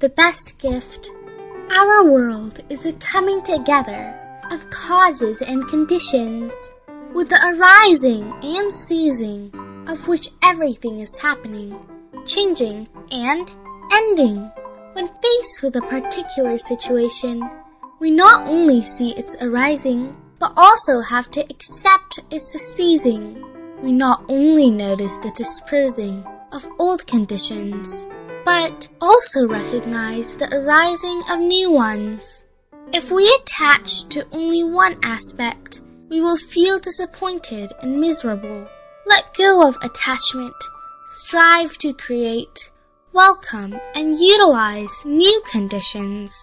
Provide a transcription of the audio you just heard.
the best gift. Our world is a coming together of causes and conditions, with the arising and ceasing of which everything is happening, changing, and ending. When faced with a particular situation, we not only see its arising, but also have to accept its ceasing. We not only notice the dispersing of old conditions, but also recognize the arising of new ones. If we attach to only one aspect, we will feel disappointed and miserable. Let go of attachment, strive to create, welcome, and utilize new conditions.